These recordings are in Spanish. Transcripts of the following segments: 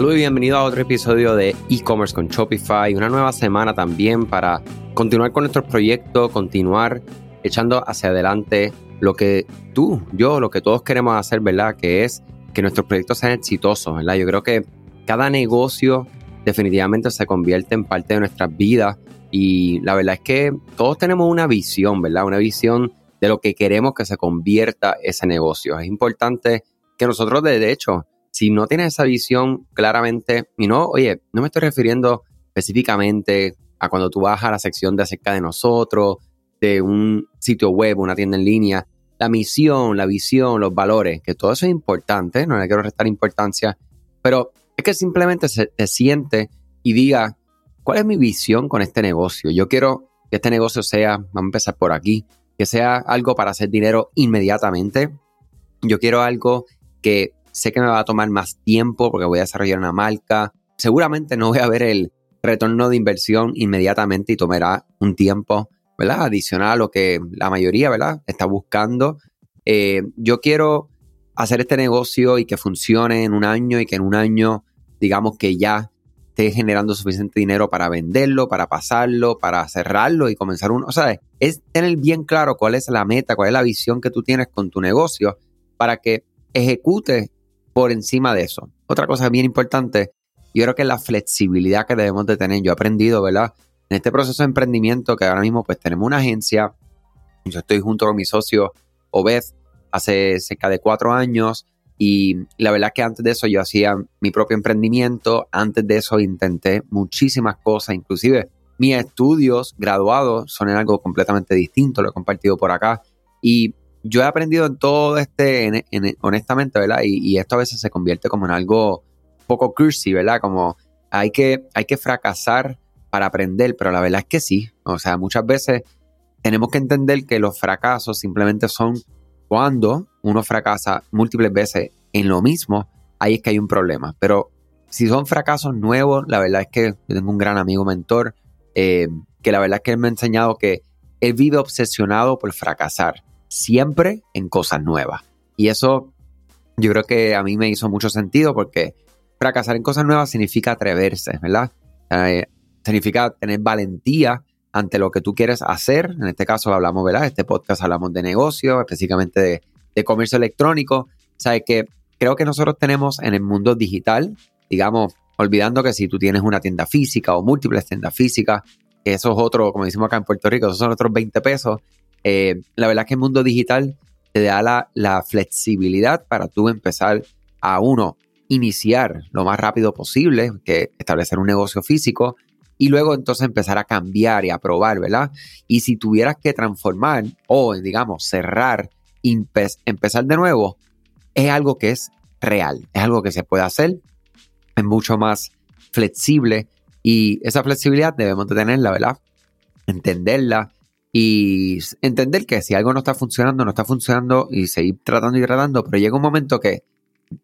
Saludos y bienvenido a otro episodio de e-commerce con Shopify, una nueva semana también para continuar con nuestros proyectos, continuar echando hacia adelante lo que tú, yo, lo que todos queremos hacer, ¿verdad? Que es que nuestros proyectos sean exitosos, ¿verdad? Yo creo que cada negocio definitivamente se convierte en parte de nuestras vidas y la verdad es que todos tenemos una visión, ¿verdad? Una visión de lo que queremos que se convierta ese negocio. Es importante que nosotros, de hecho, si no tienes esa visión claramente, y no, oye, no me estoy refiriendo específicamente a cuando tú vas a la sección de acerca de nosotros, de un sitio web, una tienda en línea, la misión, la visión, los valores, que todo eso es importante, no le quiero restar importancia, pero es que simplemente se, siente y diga, ¿cuál es mi visión con este negocio? Yo quiero que este negocio sea, vamos a empezar por aquí, que sea algo para hacer dinero inmediatamente. Yo quiero algo que sé que me va a tomar más tiempo porque voy a desarrollar una marca. Seguramente no voy a ver el retorno de inversión inmediatamente y tomará un tiempo, ¿verdad? Adicional a lo que la mayoría, ¿verdad? Está buscando. Eh, yo quiero hacer este negocio y que funcione en un año y que en un año, digamos que ya esté generando suficiente dinero para venderlo, para pasarlo, para cerrarlo y comenzar un... O sea, es tener bien claro cuál es la meta, cuál es la visión que tú tienes con tu negocio para que ejecutes por encima de eso. Otra cosa bien importante, yo creo que la flexibilidad que debemos de tener. Yo he aprendido, ¿verdad? En este proceso de emprendimiento que ahora mismo pues tenemos una agencia, yo estoy junto con mi socio Obed hace cerca de cuatro años y la verdad es que antes de eso yo hacía mi propio emprendimiento, antes de eso intenté muchísimas cosas, inclusive mis estudios graduados son en algo completamente distinto, lo he compartido por acá y yo he aprendido en todo este, honestamente, ¿verdad? Y, esto a veces se convierte como en algo poco cursi, ¿verdad? Como hay que, hay que fracasar para aprender, pero la verdad es que sí. O sea, muchas veces tenemos que entender que los fracasos simplemente son cuando uno fracasa múltiples veces en lo mismo, ahí es que hay un problema. Pero si son fracasos nuevos, la verdad es que yo tengo un gran amigo mentor eh, que la verdad es que él me ha enseñado que él vive obsesionado por fracasar siempre en cosas nuevas. Y eso yo creo que a mí me hizo mucho sentido porque fracasar en cosas nuevas significa atreverse, ¿verdad? Eh, significa tener valentía ante lo que tú quieres hacer. En este caso hablamos, ¿verdad? Este podcast hablamos de negocio, específicamente de, de comercio electrónico. O que creo que nosotros tenemos en el mundo digital, digamos, olvidando que si tú tienes una tienda física o múltiples tiendas físicas, eso es otro, como decimos acá en Puerto Rico, esos son otros 20 pesos. Eh, la verdad es que el mundo digital te da la, flexibilidad para tú empezar a uno, iniciar lo más rápido posible, que establecer un negocio físico, y luego entonces empezar a cambiar y a probar, ¿verdad? Y si tuvieras que transformar o, digamos, cerrar, empezar de nuevo, es algo que es real, es algo que se puede hacer, es mucho más flexible y esa flexibilidad debemos de tenerla, ¿verdad? Entenderla y entender que si algo no está funcionando, no está funcionando y seguir tratando y tratando, pero llega un momento que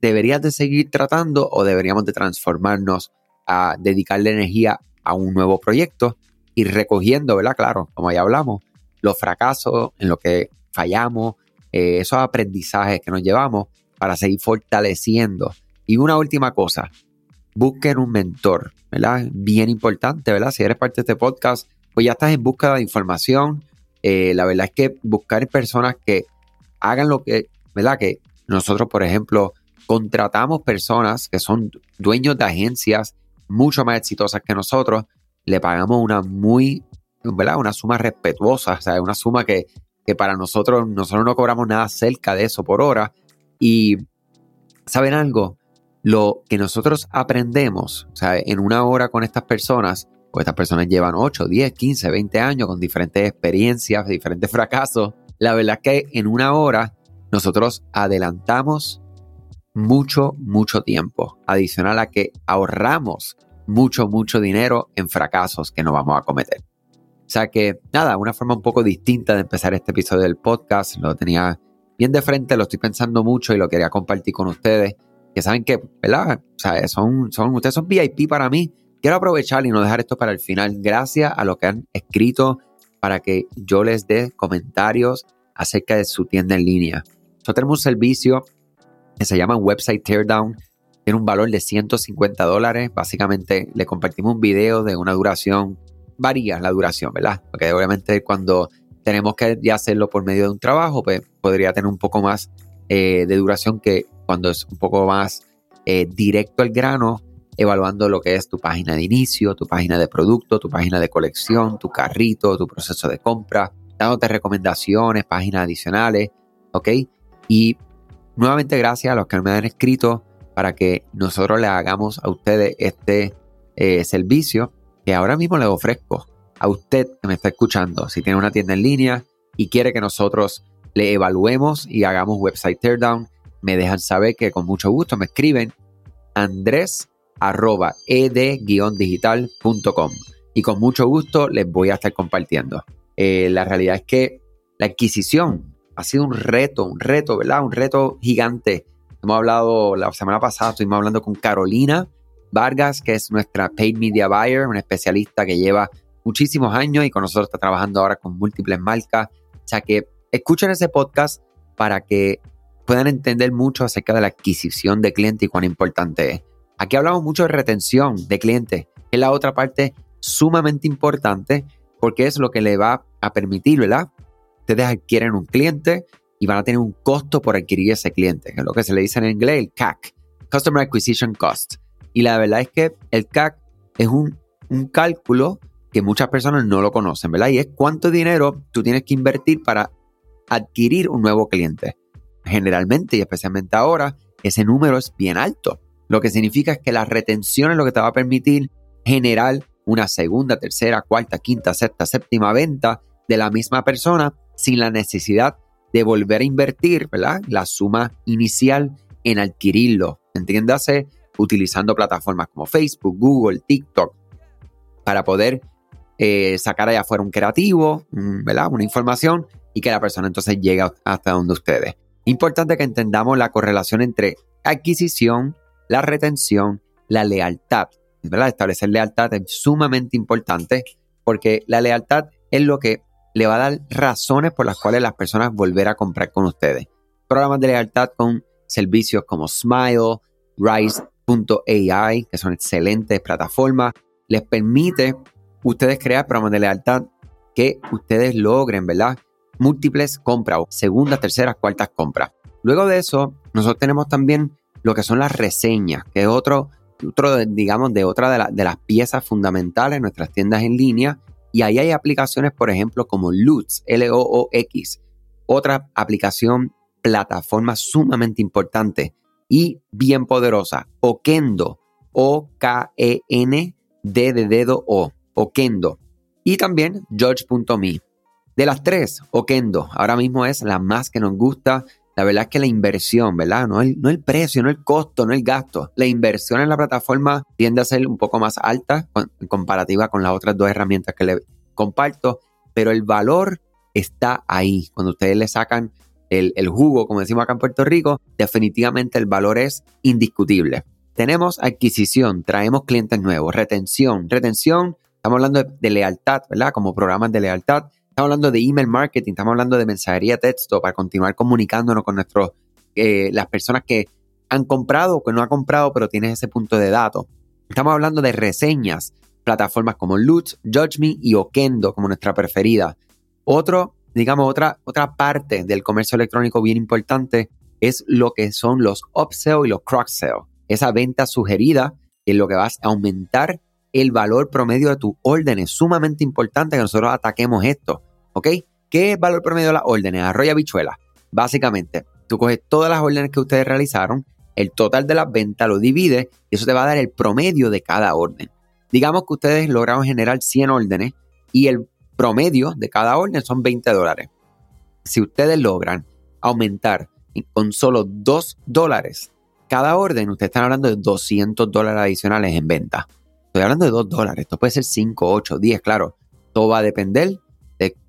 deberías de seguir tratando o deberíamos de transformarnos a dedicarle energía a un nuevo proyecto y recogiendo, ¿verdad? Claro, como ya hablamos, los fracasos en lo que fallamos, eh, esos aprendizajes que nos llevamos para seguir fortaleciendo. Y una última cosa, busquen un mentor, ¿verdad? Bien importante, ¿verdad? Si eres parte de este podcast, pues ya estás en busca de información. Eh, la verdad es que buscar personas que hagan lo que, ¿verdad? Que nosotros, por ejemplo, contratamos personas que son dueños de agencias mucho más exitosas que nosotros, le pagamos una muy, ¿verdad? Una suma respetuosa, o sea, una suma que, que para nosotros, nosotros no cobramos nada cerca de eso por hora. Y, ¿saben algo? Lo que nosotros aprendemos, o sea, en una hora con estas personas, pues estas personas llevan 8, 10, 15, 20 años con diferentes experiencias, diferentes fracasos. La verdad es que en una hora nosotros adelantamos mucho, mucho tiempo, adicional a que ahorramos mucho, mucho dinero en fracasos que no vamos a cometer. O sea que, nada, una forma un poco distinta de empezar este episodio del podcast. Lo tenía bien de frente, lo estoy pensando mucho y lo quería compartir con ustedes. Que saben que, ¿verdad? O sea, son, son, ustedes son VIP para mí Quiero aprovechar y no dejar esto para el final. Gracias a los que han escrito para que yo les dé comentarios acerca de su tienda en línea. Nosotros tenemos un servicio que se llama Website Teardown. tiene un valor de 150 dólares. Básicamente le compartimos un video de una duración, varía la duración, ¿verdad? Porque obviamente cuando tenemos que hacerlo por medio de un trabajo, pues podría tener un poco más eh, de duración que cuando es un poco más eh, directo al grano, evaluando lo que es tu página de inicio, tu página de producto, tu página de colección, tu carrito, tu proceso de compra, dándote recomendaciones, páginas adicionales, ¿ok? Y nuevamente gracias a los que me han escrito para que nosotros le hagamos a ustedes este eh, servicio que ahora mismo le ofrezco a usted que me está escuchando. Si tiene una tienda en línea y quiere que nosotros le evaluemos y hagamos website teardown, me dejan saber que con mucho gusto me escriben andrés ed-digital.com y con mucho gusto les voy a estar compartiendo. Eh, la realidad es que la adquisición ha sido un reto, un reto, ¿verdad? Un reto gigante. Hemos hablado la semana pasada, estuvimos hablando con Carolina Vargas, que es nuestra paid media buyer, una especialista que lleva muchísimos años y con nosotros está trabajando ahora con múltiples marcas. O sea que escuchen ese podcast para que puedan entender mucho acerca de la adquisición de clientes y cuán importante es. Aquí hablamos mucho de retención de clientes, que es la otra parte sumamente importante porque es lo que le va a permitir, ¿verdad? Ustedes adquieren un cliente y van a tener un costo por adquirir ese cliente, que es lo que se le dice en inglés el CAC, Customer Acquisition Cost. Y la verdad es que el CAC es un, un cálculo que muchas personas no lo conocen, ¿verdad? Y es cuánto dinero tú tienes que invertir para adquirir un nuevo cliente. Generalmente y especialmente ahora, ese número es bien alto. Lo que significa es que la retención es lo que te va a permitir generar una segunda, tercera, cuarta, quinta, sexta, séptima venta de la misma persona sin la necesidad de volver a invertir. La suma inicial en adquirirlo. Entiéndase, utilizando plataformas como Facebook, Google, TikTok, para poder eh, sacar allá afuera un creativo, ¿verdad? Una información y que la persona entonces llegue hasta donde ustedes. Importante que entendamos la correlación entre adquisición, la retención, la lealtad. ¿verdad? Establecer lealtad es sumamente importante porque la lealtad es lo que le va a dar razones por las cuales las personas volver a comprar con ustedes. Programas de lealtad con servicios como Smile, Rise.ai, que son excelentes plataformas, les permite ustedes crear programas de lealtad que ustedes logren, ¿verdad? Múltiples compras, segundas, terceras, cuartas compras. Luego de eso, nosotros tenemos también lo que son las reseñas, que es otro, otro digamos, de otra de, las piezas fundamentales en nuestras tiendas en línea. Y ahí hay aplicaciones, por ejemplo, como Loots, L-O-O-X, otra aplicación, plataforma sumamente importante y bien poderosa, Okendo, O-K-E-N-D de dedo O, Okendo. Y también Judge.me. De las tres, Okendo ahora mismo es la más que nos gusta la verdad es que la inversión, ¿verdad? No el, no el precio, no el costo, no el gasto. La inversión en la plataforma tiende a ser un poco más alta en comparativa con las otras dos herramientas que le comparto, pero el valor está ahí. Cuando ustedes le sacan el, el jugo, como decimos acá en Puerto Rico, definitivamente el valor es indiscutible. Tenemos adquisición, traemos clientes nuevos, retención, retención, estamos hablando de, de lealtad, ¿verdad? Como programas de lealtad Estamos hablando de email marketing, estamos hablando de mensajería texto para continuar comunicándonos con nuestros, eh, las personas que han comprado o que no han comprado, pero tienes ese punto de datos. Estamos hablando de reseñas, plataformas como Lutz, JudgeMe y Okendo como nuestra preferida. Otro, digamos, otra, otra parte del comercio electrónico bien importante es lo que son los upsell y los cross-sell. Esa venta sugerida es lo que vas a aumentar el valor promedio de tu orden. Es sumamente importante que nosotros ataquemos esto. ¿Ok? ¿Qué es valor promedio de las órdenes? Arroya bichuela. Básicamente, tú coges todas las órdenes que ustedes realizaron, el total de las ventas lo divides y eso te va a dar el promedio de cada orden. Digamos que ustedes lograron generar 100 órdenes y el promedio de cada orden son 20 dólares. Si ustedes logran aumentar con solo 2 dólares cada orden, ustedes están hablando de 200 dólares adicionales en venta. Estoy hablando de 2 dólares. Esto puede ser 5, 8, 10, claro. Todo va a depender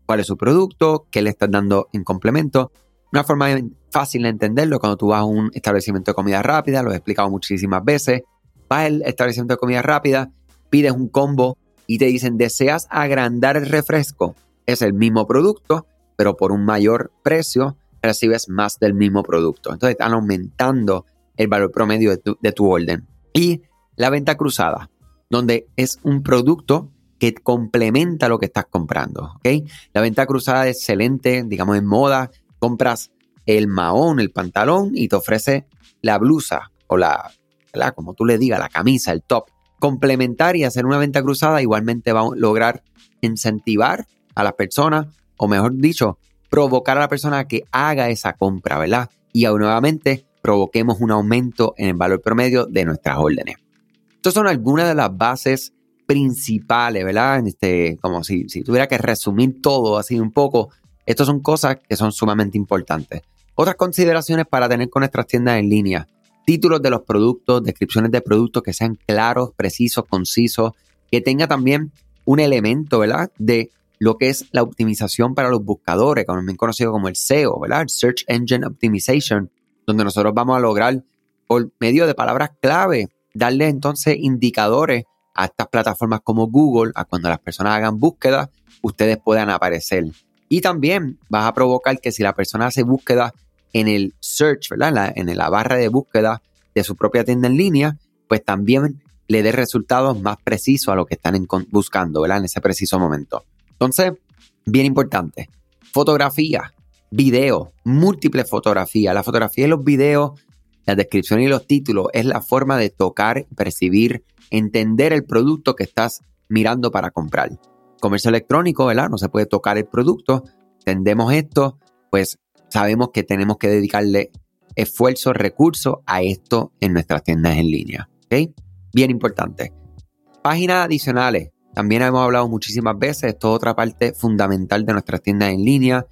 cuál es su producto, qué le estás dando en complemento. Una forma fácil de entenderlo cuando tú vas a un establecimiento de comida rápida, lo he explicado muchísimas veces. Vas al establecimiento de comida rápida, pides un combo y te dicen, ¿deseas agrandar el refresco? Es el mismo producto, pero por un mayor precio recibes más del mismo producto. Entonces están aumentando el valor promedio de tu, de tu orden. Y la venta cruzada, donde es un producto que complementa lo que estás comprando. La venta cruzada es excelente, digamos en moda, compras el mahón, el pantalón y te ofrece la blusa o la, como tú le digas, la camisa, el top. Complementar y hacer una venta cruzada igualmente va a lograr incentivar a las personas, o mejor dicho, provocar a la persona a que haga esa compra, ¿verdad? Y nuevamente provoquemos un aumento en el valor promedio de nuestras órdenes. Estas son algunas de las bases principales, ¿verdad? Este, como si, si tuviera que resumir todo así un poco, estas son cosas que son sumamente importantes. Otras consideraciones para tener con nuestras tiendas en línea. Títulos de los productos, descripciones de productos que sean claros, precisos, concisos, que tenga también un elemento, ¿verdad? De lo que es la optimización para los buscadores, como bien conocido como el SEO, ¿verdad? Search Engine Optimization, donde nosotros vamos a lograr por medio de palabras clave darle entonces indicadores a estas plataformas como Google, a cuando las personas hagan búsquedas, ustedes puedan aparecer. Y también vas a provocar que si la persona hace búsqueda en el search, ¿verdad? En la, barra de búsqueda de su propia tienda en línea, pues también le dé resultados más precisos a lo que están buscando, ¿verdad? En ese preciso momento. Entonces, bien importante, fotografía, video, múltiples fotografías. La fotografía y los videos, la descripción y los títulos es la forma de tocar, percibir, entender el producto que estás mirando para comprar comercio electrónico, ¿verdad? No se puede tocar el producto. Entendemos esto, pues sabemos que tenemos que dedicarle esfuerzo, recursos a esto en nuestras tiendas en línea. ¿Ok? Bien importante. Páginas adicionales. También hemos hablado muchísimas veces. Esto es otra parte fundamental de nuestras tiendas en línea.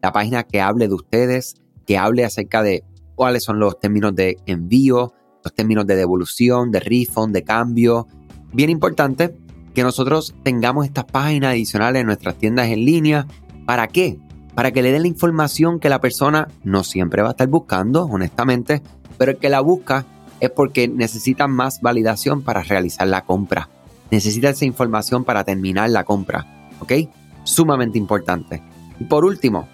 La página que hable de ustedes, que hable acerca de cuáles son los términos de envío, los términos de devolución, de refund, de cambio. Bien importante que nosotros tengamos estas páginas adicionales en nuestras tiendas en línea. ¿Para qué? Para que le den la información que la persona no siempre va a estar buscando, honestamente, pero el que la busca es porque necesita más validación para realizar la compra. Necesita esa información para terminar la compra. ¿Ok? Sumamente importante. Y por último,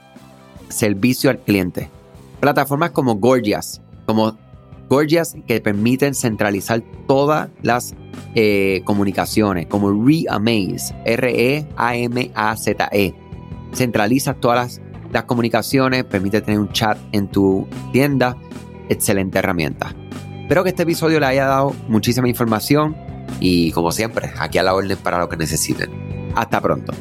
servicio al cliente. Plataformas como Gorgias, como Gorgias que permiten centralizar todas las eh, comunicaciones, como Reamaze, R-E-A-M-A-Z-E. Centraliza todas las, comunicaciones, permite tener un chat en tu tienda. Excelente herramienta. Espero que este episodio le haya dado muchísima información y como siempre, aquí a la orden para lo que necesiten. Hasta pronto.